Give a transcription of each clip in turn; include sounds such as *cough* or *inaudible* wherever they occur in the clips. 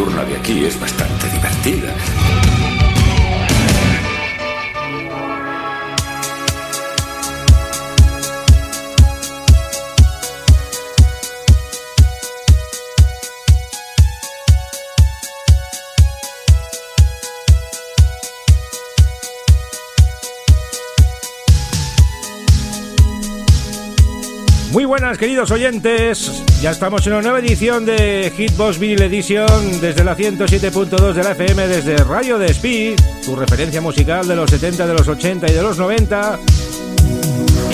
Nocturna de aquí es bastante divertida. Muy buenas queridos oyentes, ya estamos en una nueva edición de Hitbox Vinyl Edition desde la 107.2 de la FM, desde Radio de Speed, tu referencia musical de los 70, de los 80 y de los 90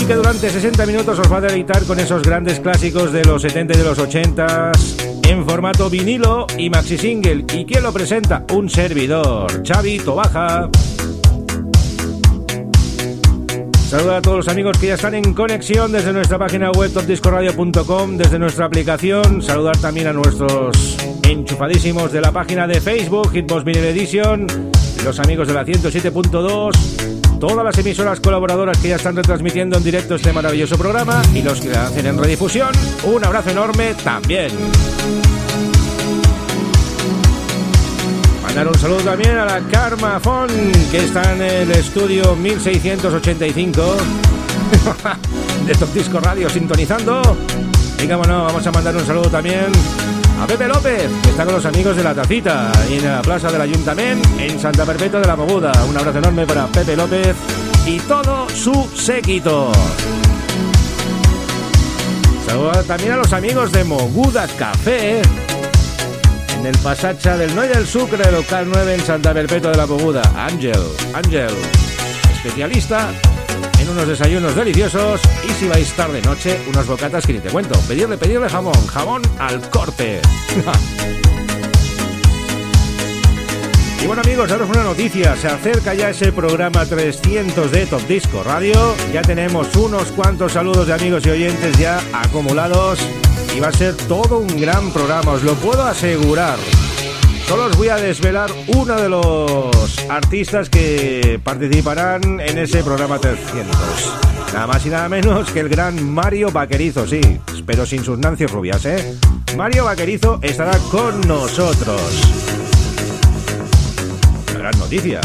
y que durante 60 minutos os va a deleitar con esos grandes clásicos de los 70 y de los 80 en formato vinilo y maxi single. ¿Y quién lo presenta? Un servidor, Xavi Tobaja. Saludos a todos los amigos que ya están en conexión desde nuestra página web topdiscoradio.com, desde nuestra aplicación. Saludar también a nuestros enchufadísimos de la página de Facebook, Hitbox Vinyl Edition, los amigos de la 107.2, todas las emisoras colaboradoras que ya están retransmitiendo en directo este maravilloso programa y los que hacen en redifusión. Un abrazo enorme también. Un saludo también a la Karma Fon, que está en el estudio 1685 *laughs* de Top Disco Radio sintonizando. Y vamos a mandar un saludo también a Pepe López, que está con los amigos de la Tacita, y en la plaza del Ayuntamiento, en Santa Perpetua de la Moguda. Un abrazo enorme para Pepe López y todo su séquito. Saludos también a los amigos de Mogudas Café, en el pasacha del Noy del Sucre, local 9 en Santa Perpetua de la Poguda. Ángel, Ángel, especialista en unos desayunos deliciosos y si vais tarde noche, unas bocatas que ni te cuento. Pedirle, pedirle jamón, jamón al corte. *laughs* y bueno amigos, daros una noticia, se acerca ya ese programa 300 de Top Disco Radio. Ya tenemos unos cuantos saludos de amigos y oyentes ya acumulados y va a ser todo un gran programa, os lo puedo asegurar. Solo os voy a desvelar uno de los artistas que participarán en ese programa 300. Nada más y nada menos que el gran Mario Vaquerizo, sí, pero sin sus nancios rubias, ¿eh? Mario Vaquerizo estará con nosotros. Gran noticia.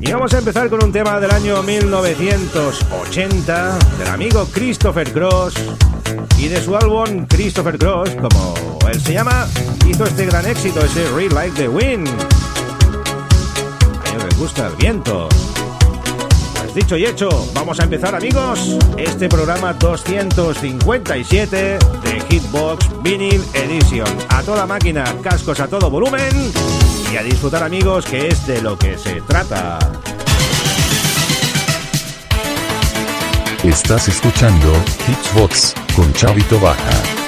Y vamos a empezar con un tema del año 1980 del amigo Christopher Cross y de su álbum Christopher Cross, como él se llama, hizo este gran éxito, ese Real Like the Wind. A ellos les gusta el viento. Pues dicho y hecho, vamos a empezar amigos este programa 257 de Hitbox Vinyl Edition. A toda máquina, cascos a todo volumen y a disfrutar amigos que es de lo que se trata. Estás escuchando Hitbox con Chavito Baja.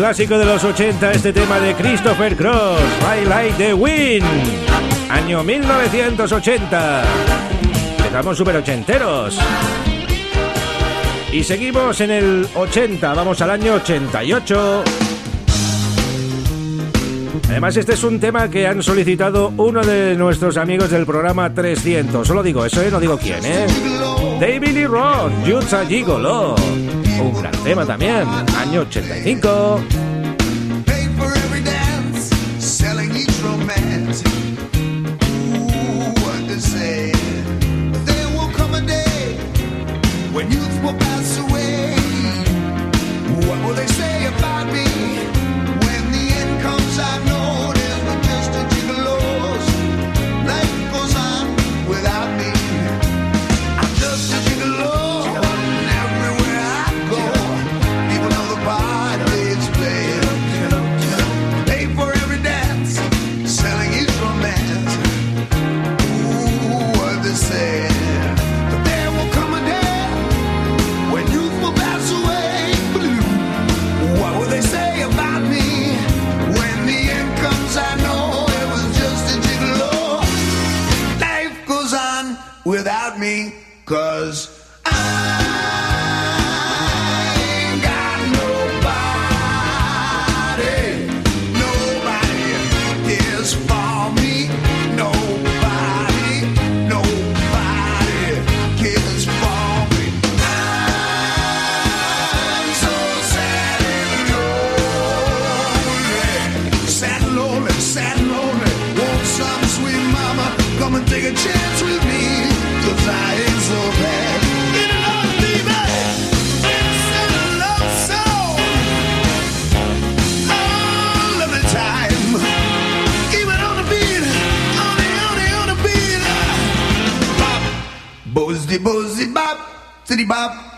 Clásico de los 80, este tema de Christopher Cross, I Like the Wind, año 1980. Estamos super ochenteros. Y seguimos en el 80, vamos al año 88. Además, este es un tema que han solicitado uno de nuestros amigos del programa 300. Solo digo eso, ¿eh? no digo quién, ¿eh? David Lee Roth, Jutsa Gigolo. Un gran tema también, año 85. Sintonizas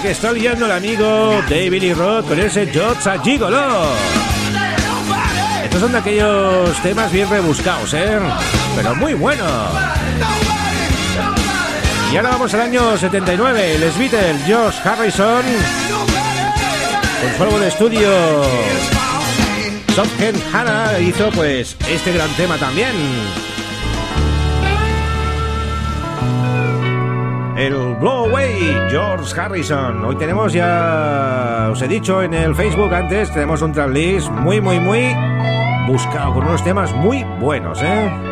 que está liando el amigo David Lee Roth con ese Jotza Gigolo. Estos son de aquellos temas bien rebuscados, ¿eh? Pero muy buenos. Y ahora vamos al año 79. Les Beatles, Josh Harrison. Con su de estudio. Softken Hannah hizo pues este gran tema también. El Blow Away, George Harrison. Hoy tenemos ya, os he dicho en el Facebook antes, tenemos un tracklist muy, muy, muy buscado, con unos temas muy buenos, ¿eh?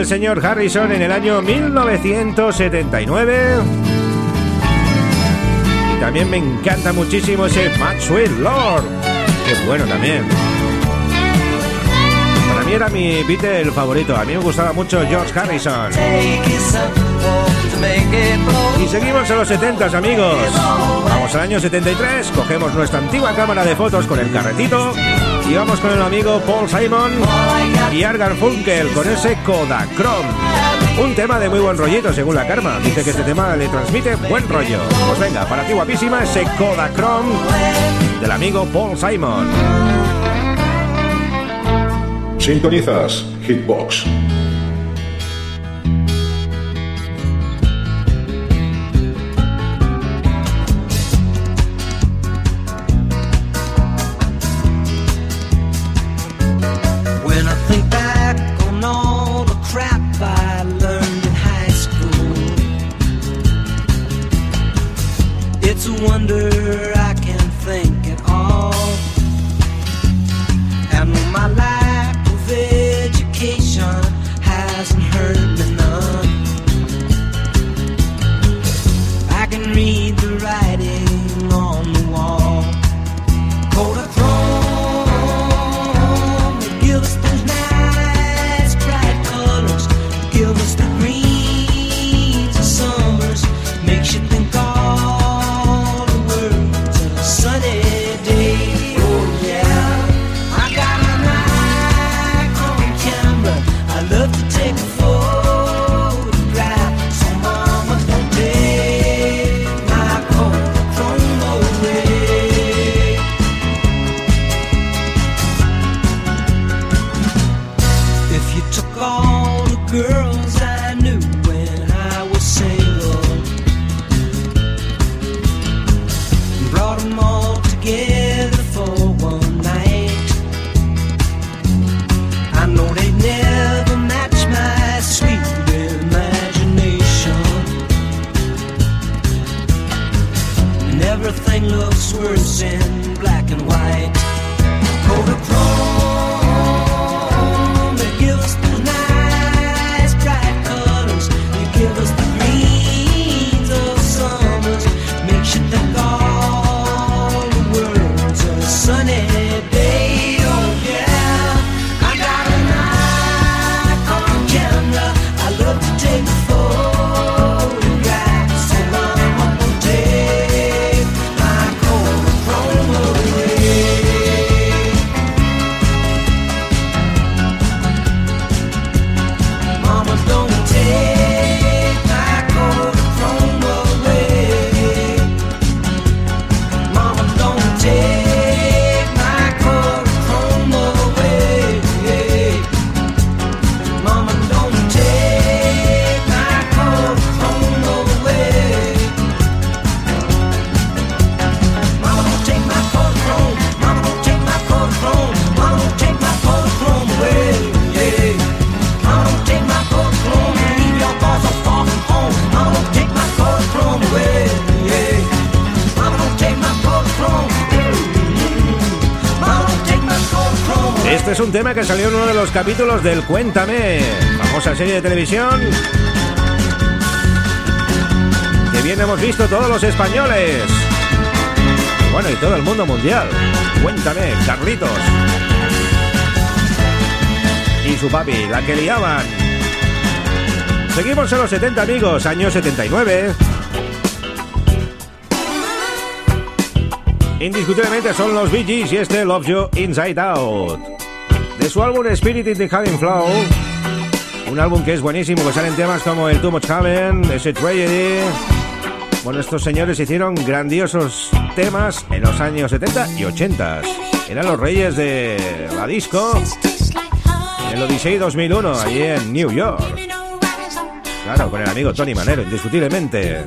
Del señor Harrison en el año 1979. Y también me encanta muchísimo ese Maxwell Lord. Qué bueno también. Para mí era mi Beatle favorito. A mí me gustaba mucho George Harrison. Y seguimos en los 70 amigos. Vamos al año 73, cogemos nuestra antigua cámara de fotos con el carretito y vamos con el amigo Paul Simon y Argar Funkel con ese Kodachrome. Un tema de muy buen rollito, según la Karma. Dice que este tema le transmite buen rollo. Pues venga, para ti guapísima, ese Kodachrome del amigo Paul Simon. Sintonizas Hitbox. Que salió en uno de los capítulos del Cuéntame, famosa serie de televisión que bien hemos visto todos los españoles. Bueno, y todo el mundo mundial. Cuéntame, Carlitos. Y su papi, la que liaban. Seguimos en los 70 amigos, año 79. Indiscutiblemente son los Bee Gees y este Love You Inside Out. Su álbum Spirit in the Having Flow, un álbum que es buenísimo, que salen temas como el Too Much Heaven, ese Tragedy. Bueno, estos señores hicieron grandiosos temas en los años 70 y 80. Eran los reyes de la disco en el Odyssey 2001, allí en New York. Claro, con el amigo Tony Manero, indiscutiblemente.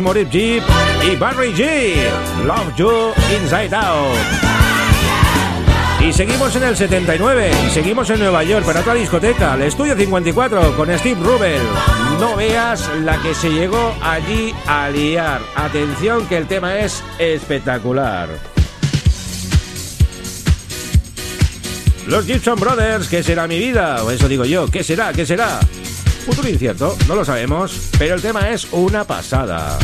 Moritz Jeep y Barry G. Love You Inside Out. Y seguimos en el 79 y seguimos en Nueva York para otra discoteca, el Estudio 54 con Steve Rubel. No veas la que se llegó allí a liar. Atención que el tema es espectacular. Los Gibson Brothers, ¿qué será mi vida? O eso digo yo, ¿qué será? ¿Qué será? Futuro incierto, no lo sabemos, pero el tema es una pasada.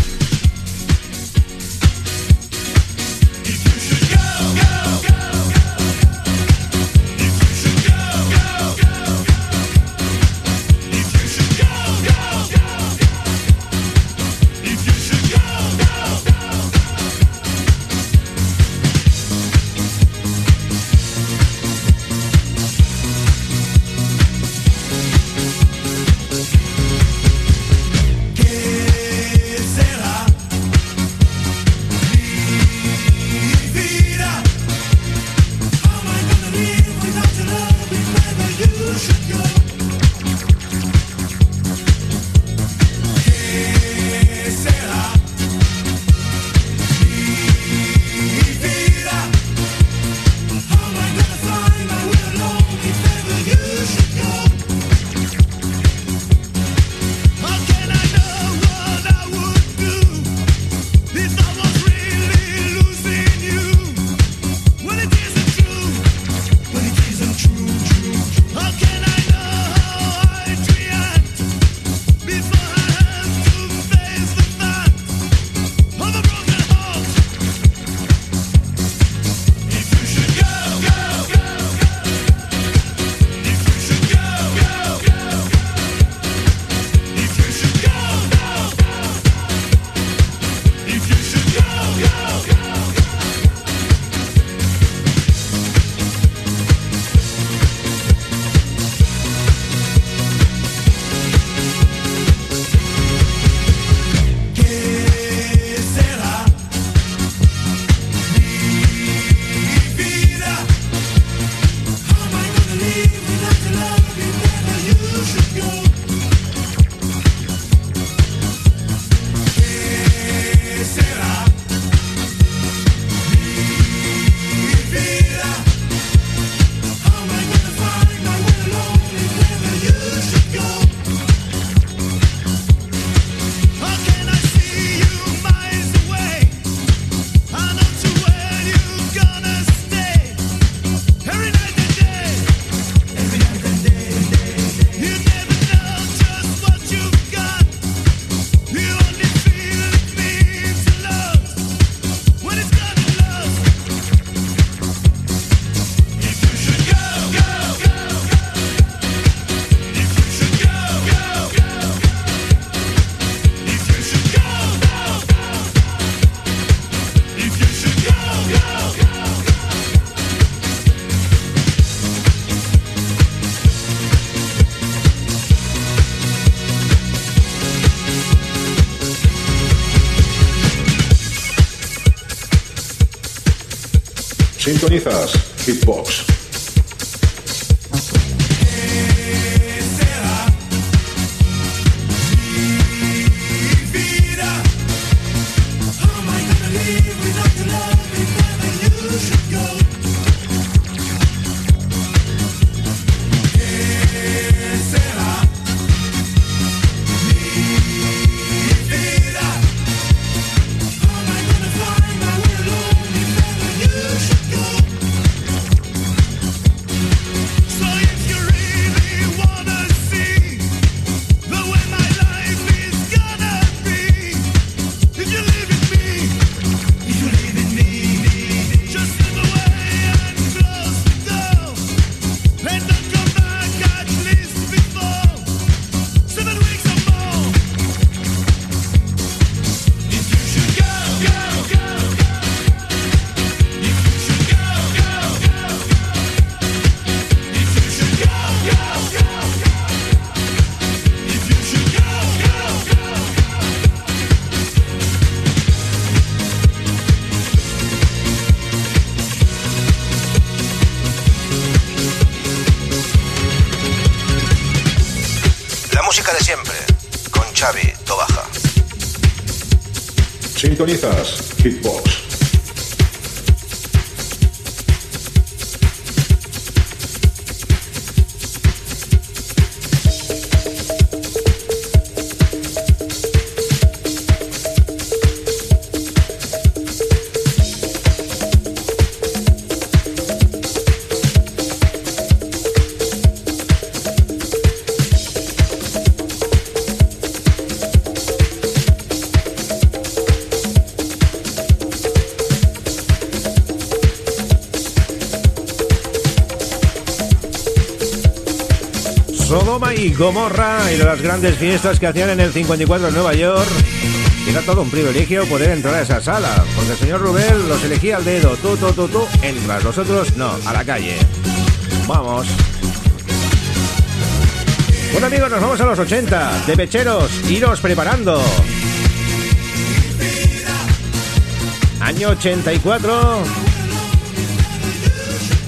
Sintonizas Hitbox. Sintonizas Hitbox. Gomorra y de las grandes fiestas que hacían en el 54 en Nueva York. Era todo un privilegio poder entrar a esa sala, porque el señor Rubel los elegía al dedo, tú, tú, tú, tú, entras, los otros no, a la calle. Vamos. Bueno amigos, nos vamos a los 80, de pecheros, iros preparando. Año 84,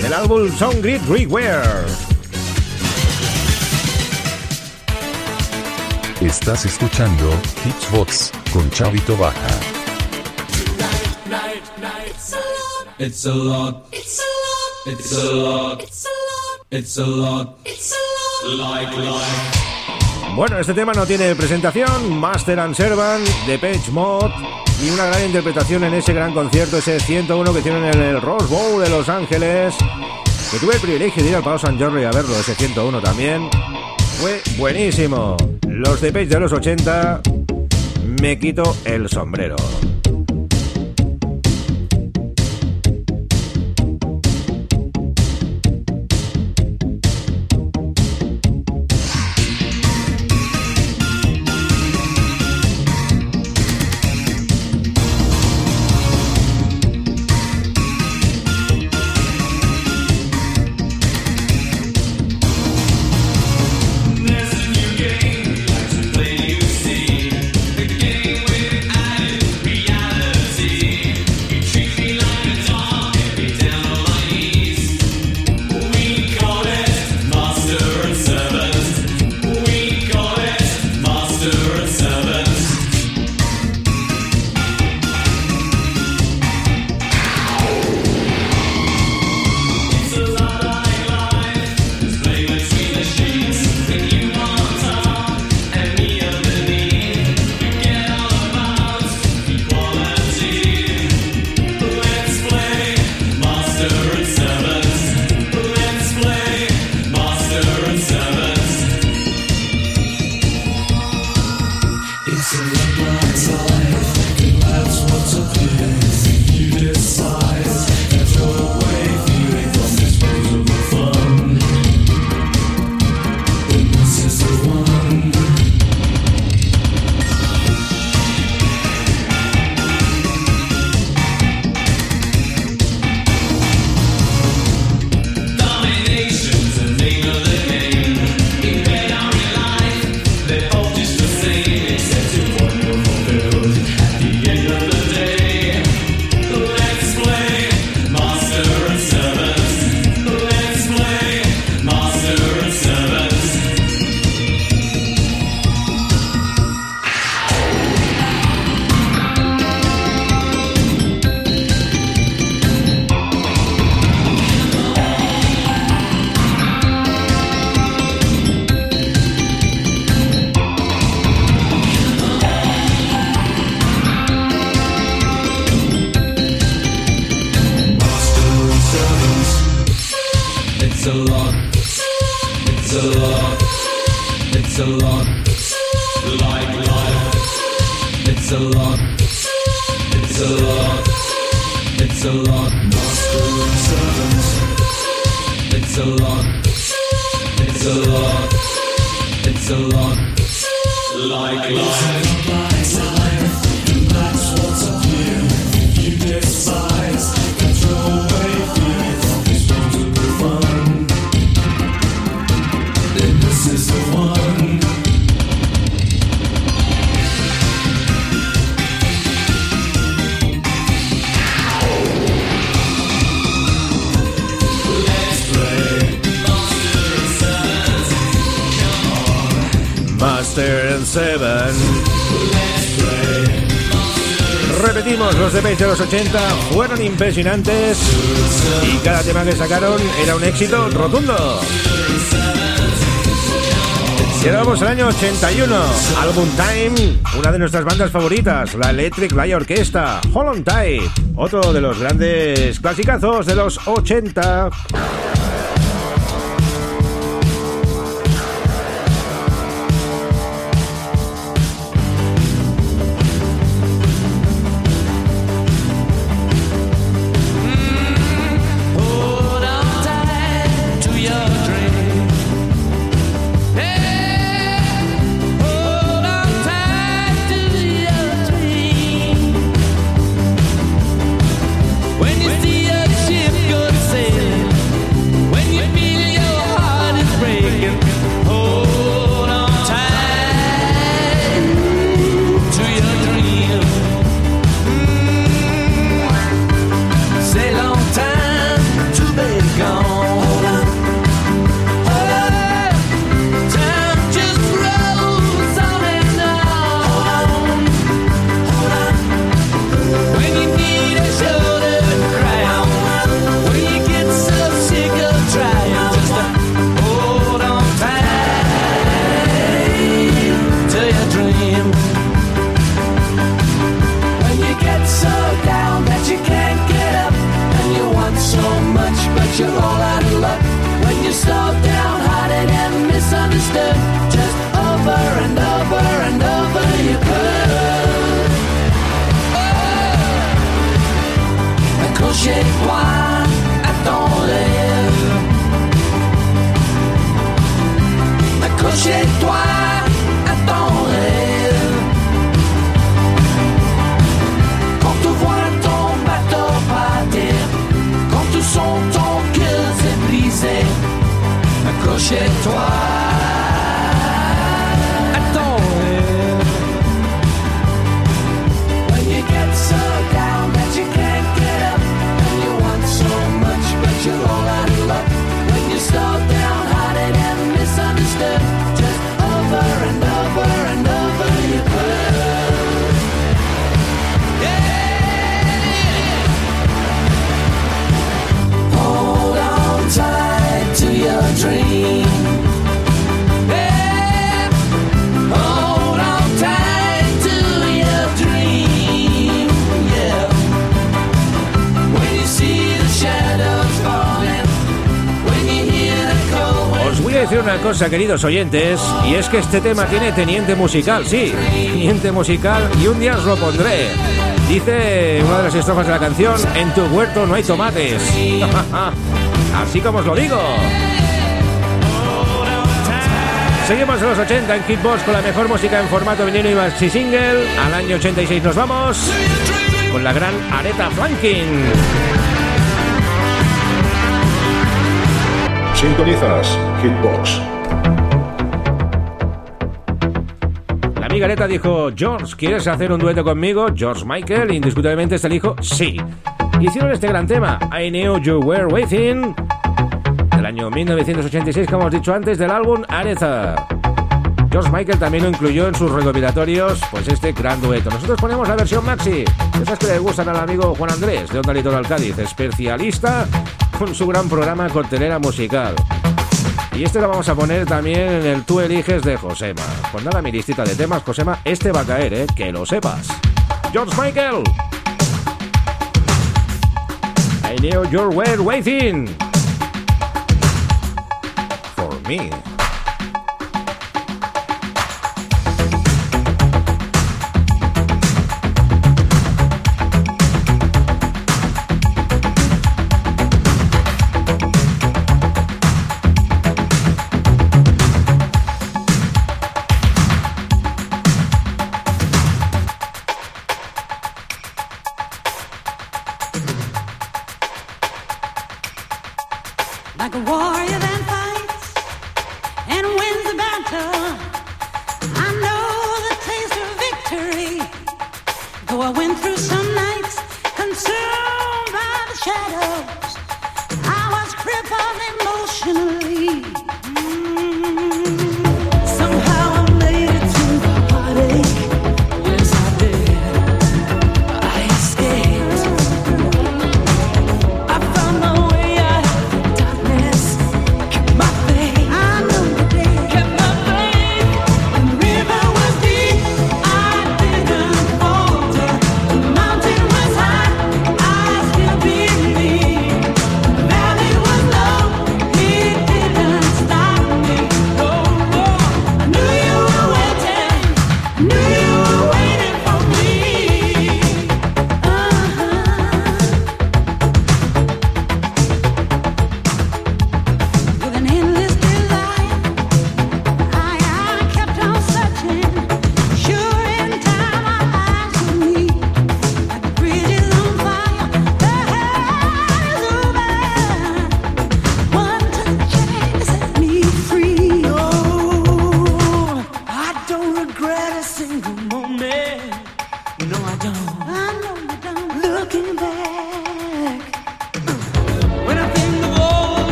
del álbum Song Grid Rewear. Estás escuchando Hitsbox con Chavito Baja. It's a lot. It's a lot. It's a lot. It's a lot. It's a lot. Like, like. Bueno, este tema no tiene presentación. Master and Servant de Page Mod y una gran interpretación en ese gran concierto, ese 101 que tienen en el Rose Bowl de Los Ángeles. Que tuve el privilegio de ir al Palo San Jorge a verlo, ese 101 también. Fue buenísimo. Los de Page de los 80, me quito el sombrero. It's a lot. It's a lot. It's a lot. And servant. It's a lot. It's a lot. It's a lot. Like life. Seven. Repetimos, los Bass de los 80 fueron impresionantes y cada tema que sacaron era un éxito rotundo. Vamos al año 81, Album Time, una de nuestras bandas favoritas, la Electric Light Orchestra, Holland Tide, otro de los grandes clasicazos de los 80. Queridos oyentes, y es que este tema tiene teniente musical, sí, teniente musical, y un día os lo pondré. Dice una de las estrofas de la canción, en tu huerto no hay tomates. *laughs* Así como os lo digo. Seguimos en los 80 en Kitbox con la mejor música en formato vinilo y maxi single. Al año 86 nos vamos con la gran Aretha Franklin. Sintonizas Hitbox. Aretha dijo, George, ¿quieres hacer un dueto conmigo? George Michael, indiscutiblemente este dijo, sí. Hicieron este gran tema, I Knew You Were Waiting, del año 1986, como hemos dicho antes, del álbum Aretha. George Michael también lo incluyó en sus recopilatorios, pues este gran dueto. Nosotros ponemos la versión maxi, esas que le gustan al amigo Juan Andrés, de Onda Litoral Cádiz, especialista con su gran programa Cortelera Musical. Y este lo vamos a poner también en el Tú eliges de Josema. Pues nada, mi listita de temas, Josema, este va a caer, ¿eh? Que lo sepas. George Michael. I knew you were waiting. For me.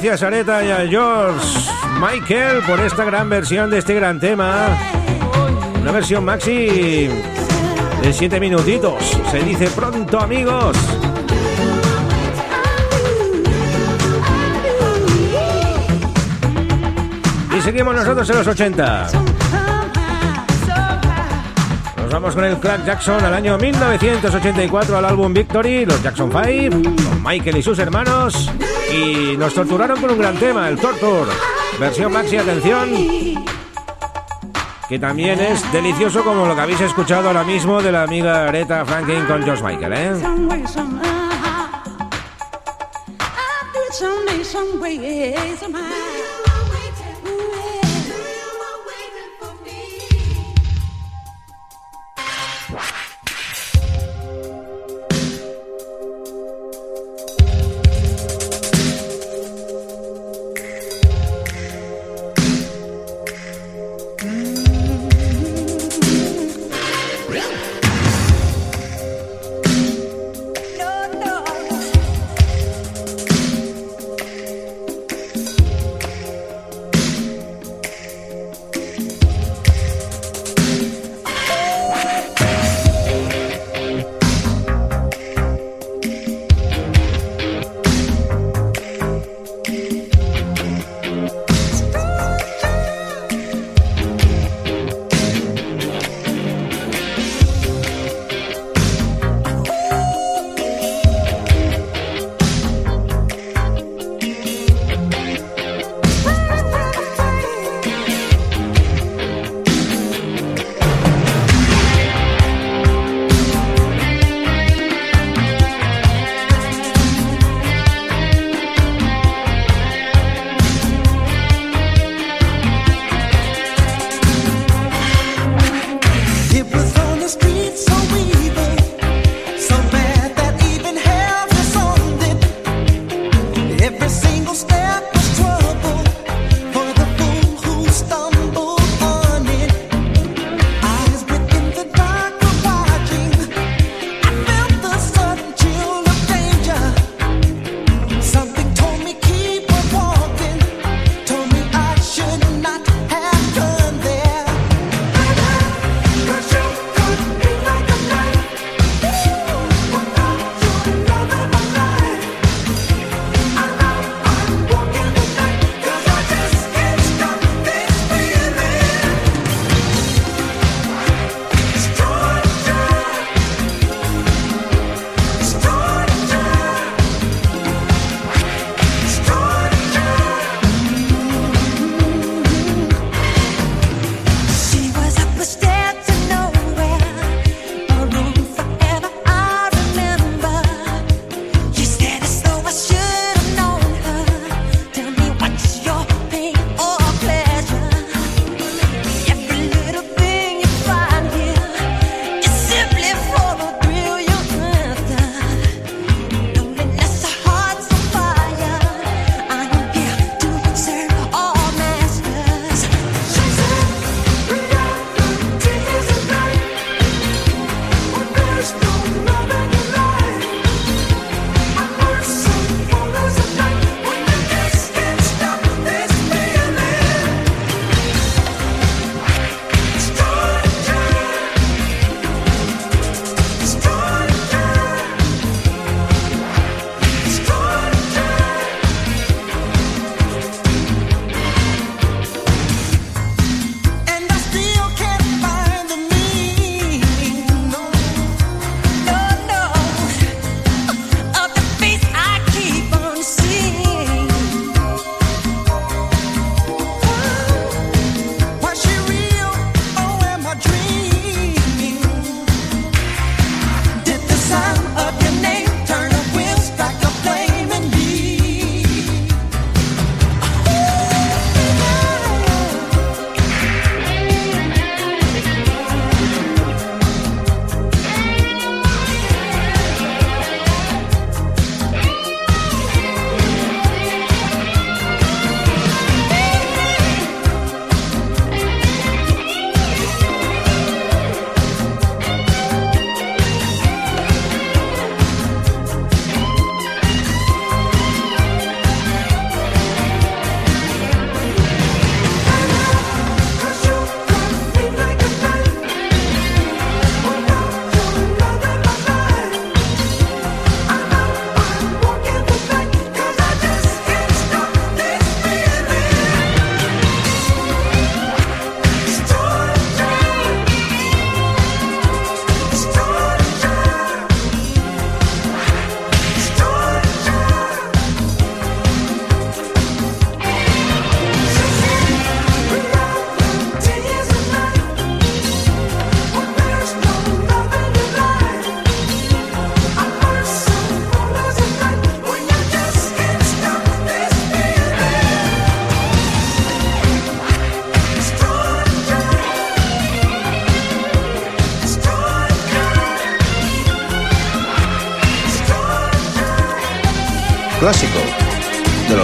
Gracias Areta y a George Michael por esta gran versión de este gran tema. Una versión maxi de 7 minutitos. Se dice pronto, amigos. Y seguimos nosotros en los 80. Nos vamos con el Clark Jackson al año 1984 al álbum Victory, los Jackson 5, con Michael y sus hermanos. Y nos torturaron con un gran tema, el Torture. Versión maxi, atención. Que también es delicioso como lo que habéis escuchado ahora mismo de la amiga Aretha Franklin con George Michael, ¿eh?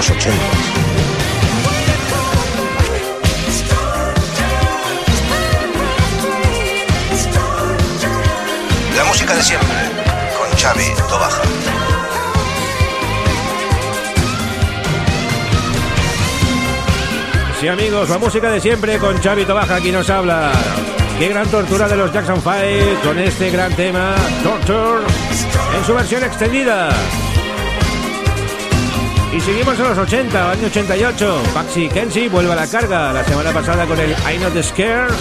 Los 80. La música de siempre, con Xavi Tobaja. Sí amigos, la música de siempre con Xavi Tobaja, aquí nos habla. Qué gran tortura de los Jackson 5 con este gran tema, Torture, en su versión extendida. Y seguimos en los 80, año 88. Paxi Kenzie vuelve a la carga la semana pasada con el I Not Scared.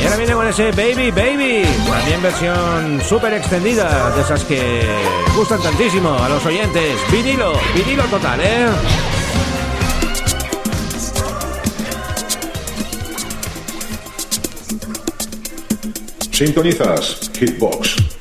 Y ahora viene con ese Baby Baby, también versión súper extendida, de esas que gustan tantísimo a los oyentes. Vinilo, vinilo total, ¿eh? Sintonizas Hitbox.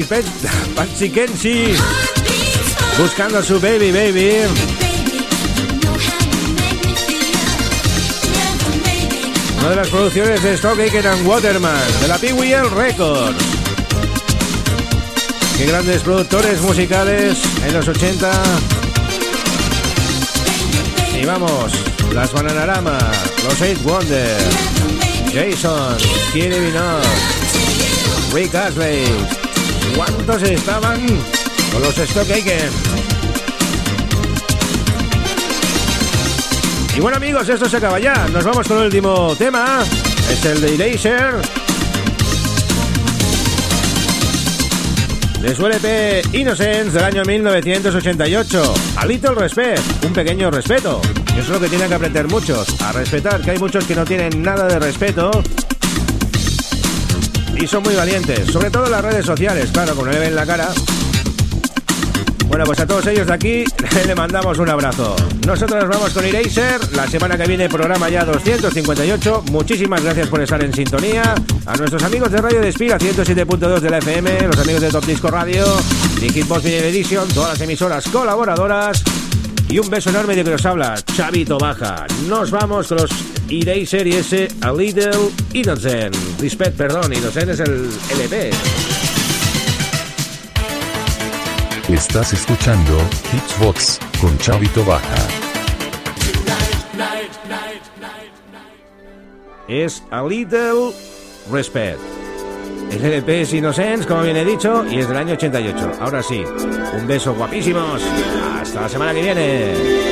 Patsy, *laughs* Patsy buscando a su baby baby. Una de las producciones de Stock Aitken and Waterman de la PWL Records. Qué grandes productores musicales en los 80. Y vamos, las Bananarama, los Eight Wonder, Jason, Minogue, Rick Astley. ¿Cuántos estaban con los Stock Aitken? Y bueno amigos, esto se acaba ya. Nos vamos con el último tema. Es el de Eraser. De su LP Innocence del año 1988. A Little Respect, un pequeño respeto. Eso es lo que tienen que aprender muchos. A respetar, que hay muchos que no tienen nada de respeto. Y son muy valientes, sobre todo en las redes sociales, claro, como le ven la cara. Bueno, pues a todos ellos de aquí *laughs* le mandamos un abrazo. Nosotros nos vamos con Eraser. La semana que viene, programa ya 258. Muchísimas gracias por estar en sintonía. A nuestros amigos de Radio Despira 107.2 de la FM, los amigos de Top Disco Radio, de Hitbox Video Edition, todas las emisoras colaboradoras. Y un beso enorme de que nos habla Chavito Baja. Nos vamos con los Eraser y ese A Little Innocent. Respect, perdón, Innocent es el LP. Estás escuchando Hitchbox con Chavito Baja. es A Little Respect. El LP es Innocence, como bien he dicho, y es del año 88. Ahora sí, un beso guapísimos. Hasta la semana que viene.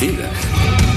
vida.